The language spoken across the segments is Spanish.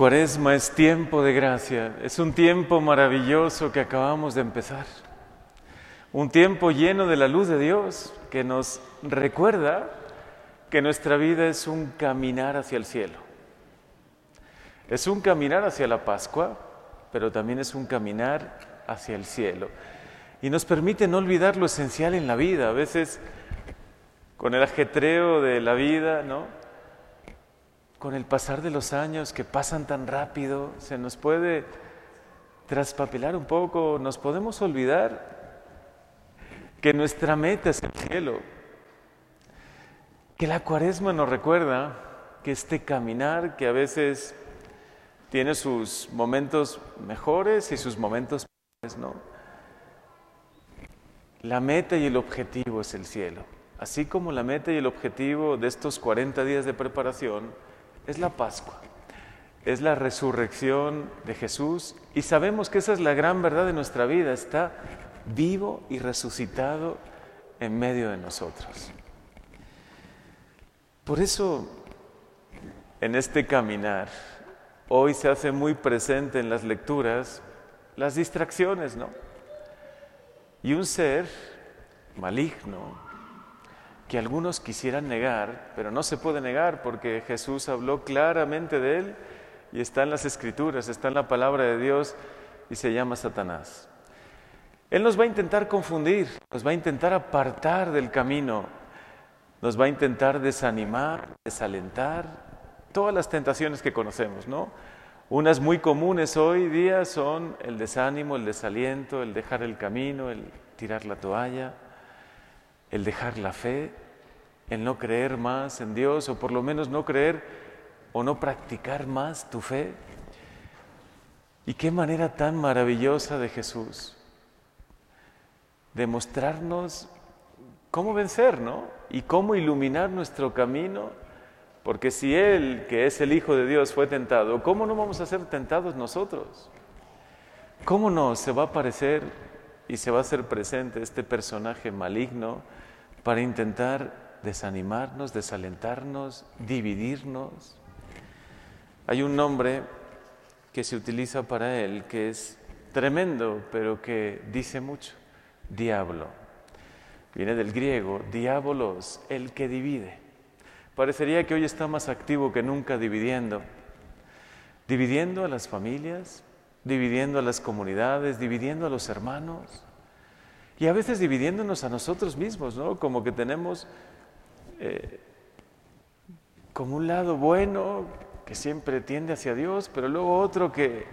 Cuaresma es tiempo de gracia, es un tiempo maravilloso que acabamos de empezar. Un tiempo lleno de la luz de Dios que nos recuerda que nuestra vida es un caminar hacia el cielo. Es un caminar hacia la Pascua, pero también es un caminar hacia el cielo. Y nos permite no olvidar lo esencial en la vida. A veces, con el ajetreo de la vida, ¿no? Con el pasar de los años que pasan tan rápido, se nos puede traspapelar un poco, nos podemos olvidar que nuestra meta es el cielo, que la cuaresma nos recuerda que este caminar que a veces tiene sus momentos mejores y sus momentos peores, ¿no? La meta y el objetivo es el cielo. Así como la meta y el objetivo de estos 40 días de preparación es la Pascua, es la resurrección de Jesús y sabemos que esa es la gran verdad de nuestra vida, está vivo y resucitado en medio de nosotros. Por eso, en este caminar, hoy se hace muy presente en las lecturas las distracciones, ¿no? Y un ser maligno, que algunos quisieran negar, pero no se puede negar porque Jesús habló claramente de él y está en las escrituras, está en la palabra de Dios y se llama Satanás. Él nos va a intentar confundir, nos va a intentar apartar del camino, nos va a intentar desanimar, desalentar, todas las tentaciones que conocemos, ¿no? Unas muy comunes hoy día son el desánimo, el desaliento, el dejar el camino, el tirar la toalla el dejar la fe, el no creer más en Dios o por lo menos no creer o no practicar más tu fe. Y qué manera tan maravillosa de Jesús de mostrarnos cómo vencer, ¿no? Y cómo iluminar nuestro camino, porque si Él, que es el Hijo de Dios, fue tentado, ¿cómo no vamos a ser tentados nosotros? ¿Cómo no se va a aparecer y se va a hacer presente este personaje maligno para intentar desanimarnos, desalentarnos, dividirnos. Hay un nombre que se utiliza para él que es tremendo, pero que dice mucho, diablo. Viene del griego, diabolos, el que divide. Parecería que hoy está más activo que nunca dividiendo. Dividiendo a las familias, dividiendo a las comunidades, dividiendo a los hermanos, y a veces dividiéndonos a nosotros mismos, ¿no? Como que tenemos eh, como un lado bueno que siempre tiende hacia Dios, pero luego otro que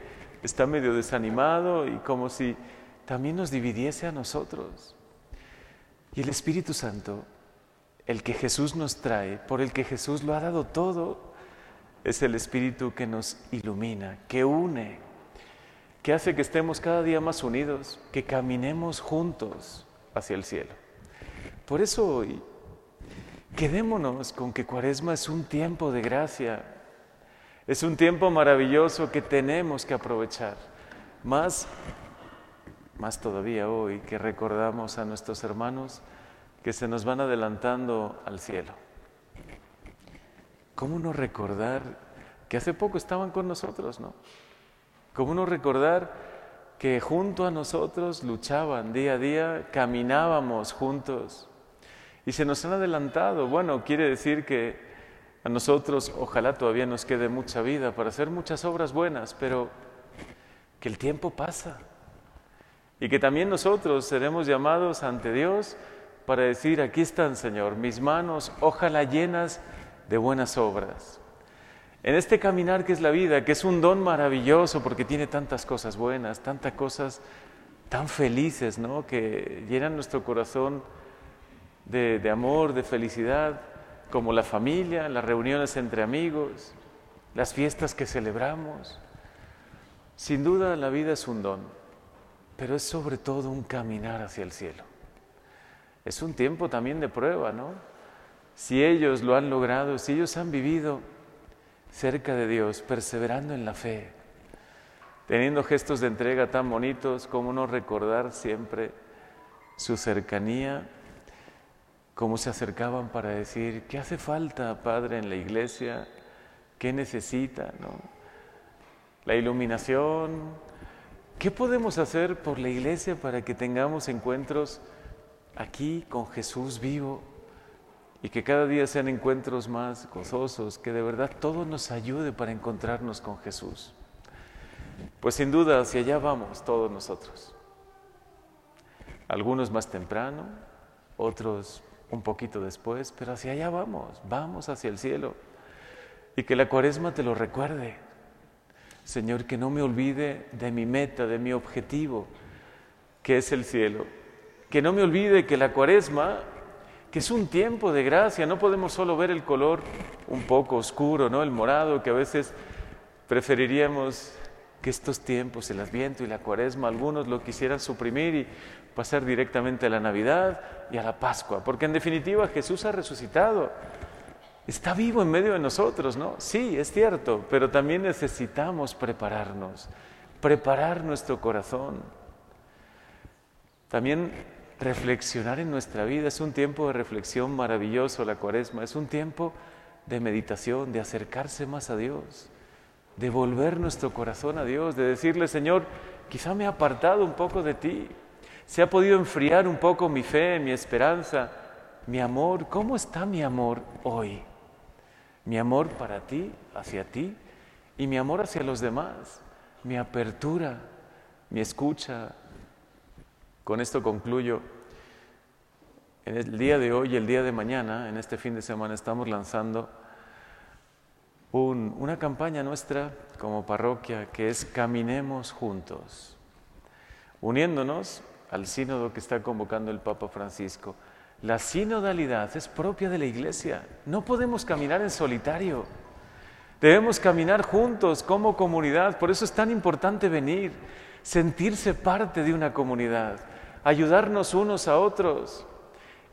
está medio desanimado y como si también nos dividiese a nosotros. Y el Espíritu Santo, el que Jesús nos trae, por el que Jesús lo ha dado todo, es el Espíritu que nos ilumina, que une, que hace que estemos cada día más unidos, que caminemos juntos hacia el cielo. Por eso hoy, quedémonos con que Cuaresma es un tiempo de gracia, es un tiempo maravilloso que tenemos que aprovechar. Más, más todavía hoy que recordamos a nuestros hermanos que se nos van adelantando al cielo. ¿Cómo no recordar que hace poco estaban con nosotros, no? ¿Cómo no recordar que junto a nosotros luchaban día a día, caminábamos juntos y se nos han adelantado? Bueno, quiere decir que a nosotros ojalá todavía nos quede mucha vida para hacer muchas obras buenas, pero que el tiempo pasa y que también nosotros seremos llamados ante Dios para decir, aquí están, Señor, mis manos, ojalá llenas de buenas obras. En este caminar que es la vida, que es un don maravilloso porque tiene tantas cosas buenas, tantas cosas tan felices, ¿no? Que llenan nuestro corazón de, amor, de felicidad, como la familia, las reuniones entre amigos, las fiestas que celebramos. Sin duda la vida es un don, pero es sobre todo un caminar hacia el cielo. Es un tiempo también de prueba, ¿no? Si ellos lo han logrado, si ellos han vivido cerca de Dios, perseverando en la fe, teniendo gestos de entrega tan bonitos, como no recordar siempre su cercanía, cómo se acercaban para decir, ¿qué hace falta, Padre, en la iglesia? ¿Qué necesita? ¿no? la iluminación. ¿Qué podemos hacer por la iglesia para que tengamos encuentros aquí con Jesús vivo y que cada día sean encuentros más gozosos, que de verdad todo nos ayude para encontrarnos con Jesús? Pues sin duda hacia allá vamos todos nosotros. Algunos más temprano, otros un poquito después, pero hacia allá vamos, vamos hacia el cielo. Y que la cuaresma te lo recuerde. Señor, que no me olvide de mi meta, de mi objetivo, que es el cielo. Que no me olvide que la cuaresma, que es un tiempo de gracia, no podemos solo ver el color un poco oscuro, ¿no? El morado, que a veces preferiríamos que estos tiempos, el Adviento y la Cuaresma, algunos lo quisieran suprimir y pasar directamente a la Navidad y a la Pascua, porque en definitiva Jesús ha resucitado, está vivo en medio de nosotros, ¿no? Sí, es cierto, pero también necesitamos prepararnos, preparar nuestro corazón. También reflexionar en nuestra vida, es un tiempo de reflexión maravilloso la Cuaresma, es un tiempo de meditación, de acercarse más a Dios, de volver nuestro corazón a Dios, de decirle, Señor, quizá me he apartado un poco de ti, se ha podido enfriar un poco mi fe, mi esperanza, mi amor. ¿Cómo está mi amor hoy? Mi amor para ti, hacia ti, y mi amor hacia los demás, mi apertura, mi escucha. Con esto concluyo. En el día de hoy y el día de mañana, en este fin de semana, estamos lanzando una campaña nuestra como parroquia que es Caminemos juntos, uniéndonos al sínodo que está convocando el Papa Francisco. La sinodalidad es propia de la Iglesia. No podemos caminar en solitario. Debemos caminar juntos como comunidad. Por eso es tan importante venir, sentirse parte de una comunidad, ayudarnos unos a otros,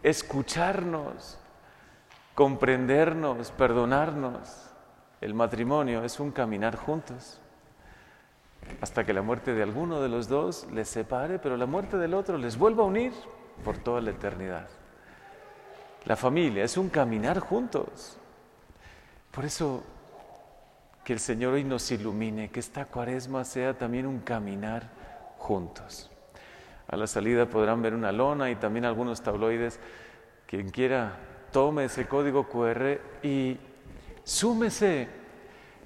escucharnos, comprendernos, perdonarnos. El matrimonio es un caminar juntos hasta que la muerte de alguno de los dos les separe, pero la muerte del otro les vuelva a unir por toda la eternidad. La familia es un caminar juntos. Por eso que el Señor hoy nos ilumine, que esta cuaresma sea también un caminar juntos. A la salida podrán ver una lona y también algunos tabloides. Quien quiera, tome ese código QR y súmese.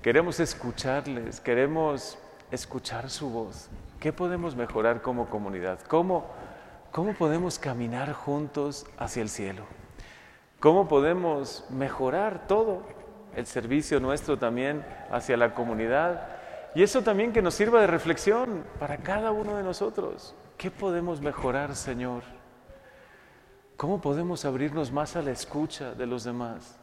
Queremos escucharles, queremos escuchar su voz. ¿Qué podemos mejorar como comunidad? ¿Cómo, ¿Cómo podemos caminar juntos hacia el cielo? ¿Cómo podemos mejorar todo? El servicio nuestro también hacia la comunidad. Y eso también que nos sirva de reflexión para cada uno de nosotros. ¿Qué podemos mejorar, Señor? ¿Cómo podemos abrirnos más a la escucha de los demás?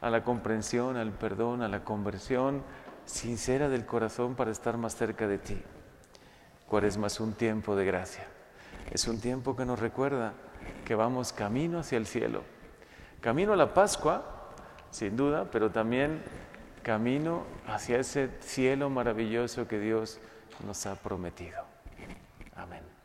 A la comprensión, al perdón, a la conversión, sincera del corazón para estar más cerca de ti. Cuaresma es un tiempo de gracia. Es un tiempo que nos recuerda que vamos camino hacia el cielo. Camino a la Pascua, sin duda, pero también camino hacia ese cielo maravilloso que Dios nos ha prometido. Amén.